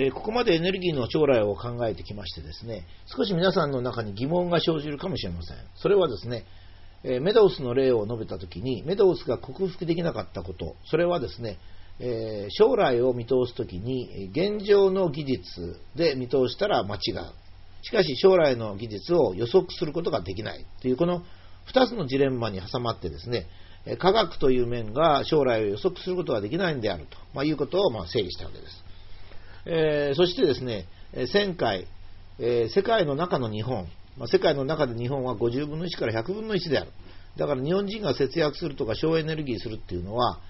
え、ここまでエネルギーの将来を考えてきましてですね、少し皆さんの中に疑問が生じるかもしれません。それはですね、えメドウスの例を述べたときに、メドウスが克服できなかったこと、それはですね、え、将来を見通すときに、現状の技術で見通したら間違う。しかし将来の技術を予測することができないという、この2つのジレンマに挟まってですね、科学という面が将来を予測することができないんであると、ま、いうことをま整理したわけです。えー、そしてですね、1000回、えー、世界の中の日本、まあ、世界の中で日本は50分の1から100分の1である。だから日本人が節約するとか省エネルギーするっていうのは、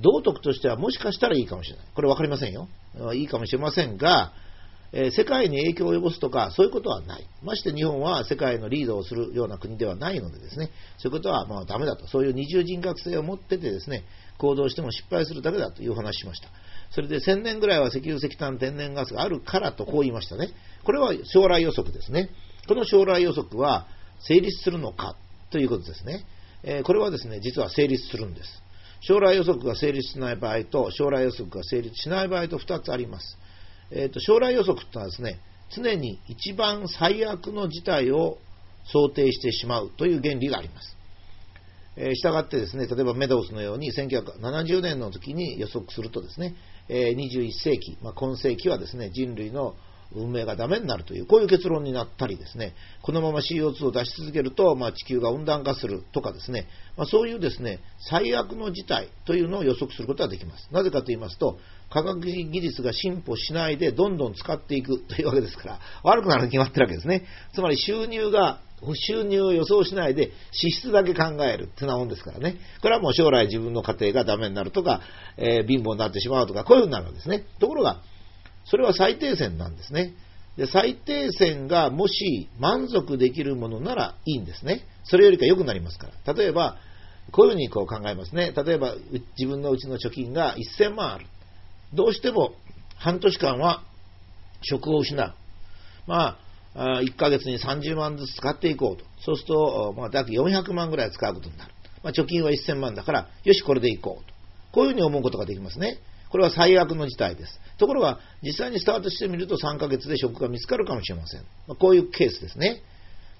道徳としてはもしかしたらいいかもしれない。これ分かりませんよ。いいかもしれませんが、えー、世界に影響を及ぼすとか、そういうことはない。まして日本は世界のリードをするような国ではないのでですね、そういうことはまあダメだと。そういう二重人格性を持っててですね、行動しても失敗するだけだという話しました。それで1000年ぐらいは石油石炭天然ガスがあるからとこう言いましたね。これは将来予測ですね。この将来予測は成立するのかということですね。えー、これはですね、実は成立するんです。将来予測が成立しない場合と、将来予測が成立しない場合と2つあります。えーと、将来予測というのはですね、常に一番最悪の事態を想定してしまうという原理があります。えー、したがってですね、例えばメドウスのように1970年の時に予測するとですね、え、21世紀、まあ、今世紀はですね、人類の運命がダメになるという、こういう結論になったりですね、このまま CO2 を出し続けると、まあ、地球が温暖化するとかですね、まあ、そういうですね、最悪の事態というのを予測することができます。なぜかと言いますと、科学技術が進歩しないでどんどん使っていくというわけですから、悪くなるに決まってるわけですね。つまり収入が収入を予想しないで支出だけ考えるってなもんですからね。これはもう将来自分の家庭がダメになるとか、えー、貧乏になってしまうとか、こういうふうになるわけですね。ところが、それは最低線なんですね。で最低線がもし満足できるものならいいんですね。それよりか良くなりますから。例えば、こういうふうにこう考えますね。例えば、自分のうちの貯金が1000万ある。どうしても半年間は職を失う。まあ、1ヶ月に30万ずつ使っていこうと。そうすると、まあ、約400万ぐらい使うことになる。まあ、貯金は1000万だから、よし、これでいこうと。こういうふうに思うことができますね。これは最悪の事態です。ところが、実際にスタートしてみると3ヶ月で職が見つかるかもしれません。まあ、こういうケースですね。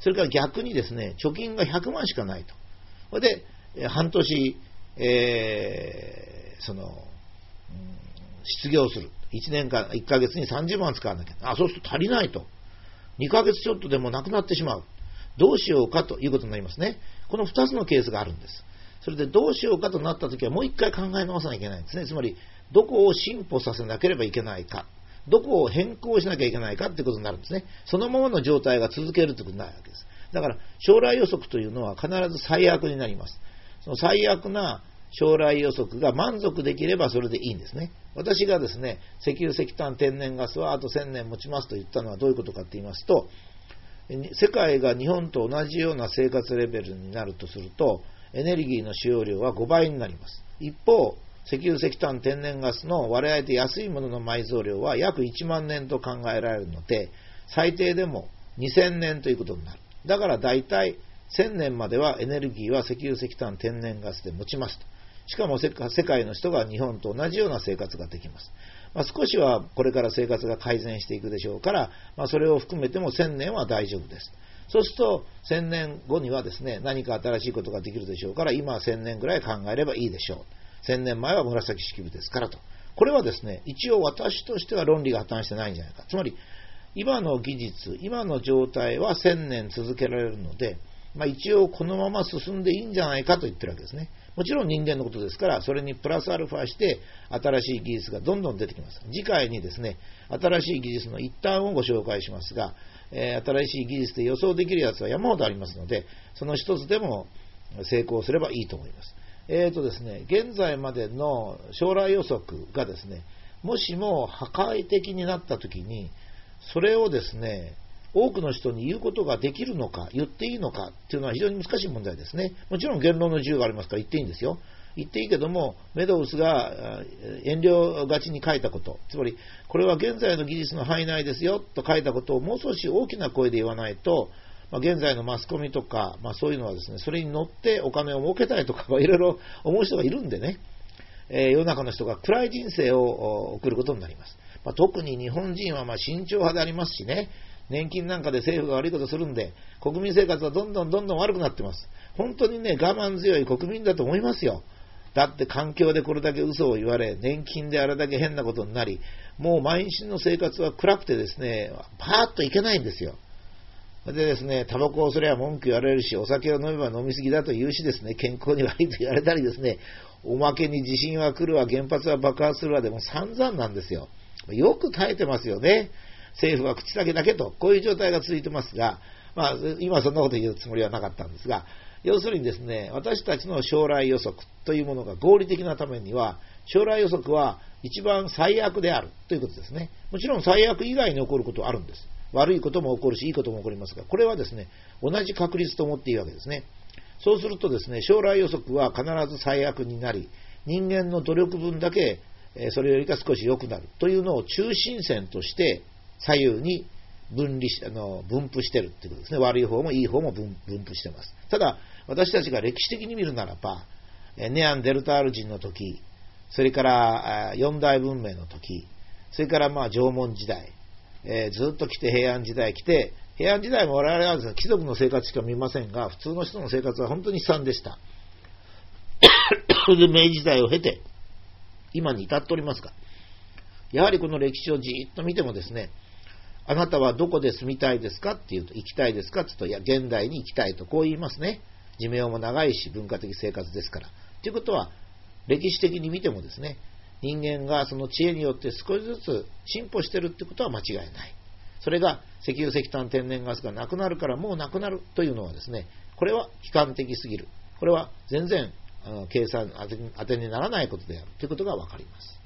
それから逆にですね、貯金が100万しかないと。それで、半年、えー、その、失業する。1年間、1ヶ月に30万使わなきゃ。あ、そうすると足りないと。2ヶ月ちょっとでもなくなってしまう。どうしようかということになりますね。この2つのケースがあるんです。それでどうしようかとなったときはもう一回考え直さなきゃいけないんですね。つまり、どこを進歩させなければいけないか。どこを変更しなきゃいけないかってことになるんですね。そのままの状態が続けるということになるわけです。だから、将来予測というのは必ず最悪になります。その最悪な将来予測が満足できればそれでいいんですね。私がですね、石油、石炭、天然ガスはあと1000年持ちますと言ったのはどういうことかと言いますと、世界が日本と同じような生活レベルになるとすると、エネルギーの使用量は5倍になります。一方、石油、石炭、天然ガスの割合で安いものの埋蔵量は約1万年と考えられるので、最低でも2000年ということになる。だから大体1000年まではエネルギーは石油、石炭、天然ガスで持ちますと。しかも世界の人が日本と同じような生活ができます。まあ、少しはこれから生活が改善していくでしょうから、まあ、それを含めても1000年は大丈夫です。そうすると、1000年後にはですね、何か新しいことができるでしょうから、今は1000年ぐらい考えればいいでしょう。1000年前は紫式部ですからと。これはですね、一応私としては論理が破綻してないんじゃないか。つまり、今の技術、今の状態は1000年続けられるので、まあ、一応このまま進んでいいんじゃないかと言ってるわけですね。もちろん人間のことですから、それにプラスアルファして、新しい技術がどんどん出てきます。次回にですね、新しい技術の一端をご紹介しますが、えー、新しい技術で予想できるやつは山ほどありますので、その一つでも成功すればいいと思います。えーとですね、現在までの将来予測がですね、もしも破壊的になった時に、それをですね、多くの人に言うことができるのか、言っていいのかっていうのは非常に難しい問題ですね。もちろん言論の自由がありますから言っていいんですよ。言っていいけども、メドウスが遠慮がちに書いたこと、つまり、これは現在の技術の範囲内ですよと書いたことをもう少し大きな声で言わないと、まあ、現在のマスコミとか、まあ、そういうのはですね、それに乗ってお金を儲けたいとか、いろいろ思う人がいるんでね、えー、世の中の人が暗い人生を送ることになります。まあ、特に日本人はま慎重派でありますしね、年金なんかで政府が悪いことするんで、国民生活はどんどんどんどん悪くなってます。本当にね、我慢強い国民だと思いますよ。だって環境でこれだけ嘘を言われ、年金であれだけ変なことになり、もう毎日の生活は暗くてですね、パーッといけないんですよ。でですね、タバコをすれば文句言われるし、お酒を飲めば飲みすぎだと言うしですね、健康に悪いと言われたりですね、おまけに地震は来るわ、原発は爆発するわでも散々なんですよ。よく耐えてますよね。政府は口先だけと、こういう状態が続いてますが、まあ、今そんなこと言うつもりはなかったんですが、要するにですね、私たちの将来予測というものが合理的なためには、将来予測は一番最悪であるということですね。もちろん最悪以外に起こることはあるんです。悪いことも起こるし、いいことも起こりますが、これはですね、同じ確率と思っていいわけですね。そうするとですね、将来予測は必ず最悪になり、人間の努力分だけ、それよりか少し良くなるというのを中心線として左右に分離しあの分布してるってことですね。悪い方もいい方も分布してます。ただ、私たちが歴史的に見るならば、ネアンデルタール人の時、それから四大文明の時、それからまあ縄文時代、えー、ずっと来て平安時代来て、平安時代も我々は貴族の生活しか見ませんが、普通の人の生活は本当に悲惨でした。それで明治時代を経て、今に至っておりますが、やはりこの歴史をじーっと見てもですね、あなたはどこで住みたいですかって言うと、行きたいですかって言うと、いや、現代に行きたいと、こう言いますね。寿命も長いし、文化的生活ですから。ということは、歴史的に見てもですね、人間がその知恵によって少しずつ進歩してるってことは間違いない。それが石油石炭天然ガスがなくなるからもうなくなるというのはですね、これは悲観的すぎる。これは全然計算当てにならないことであるということがわかります。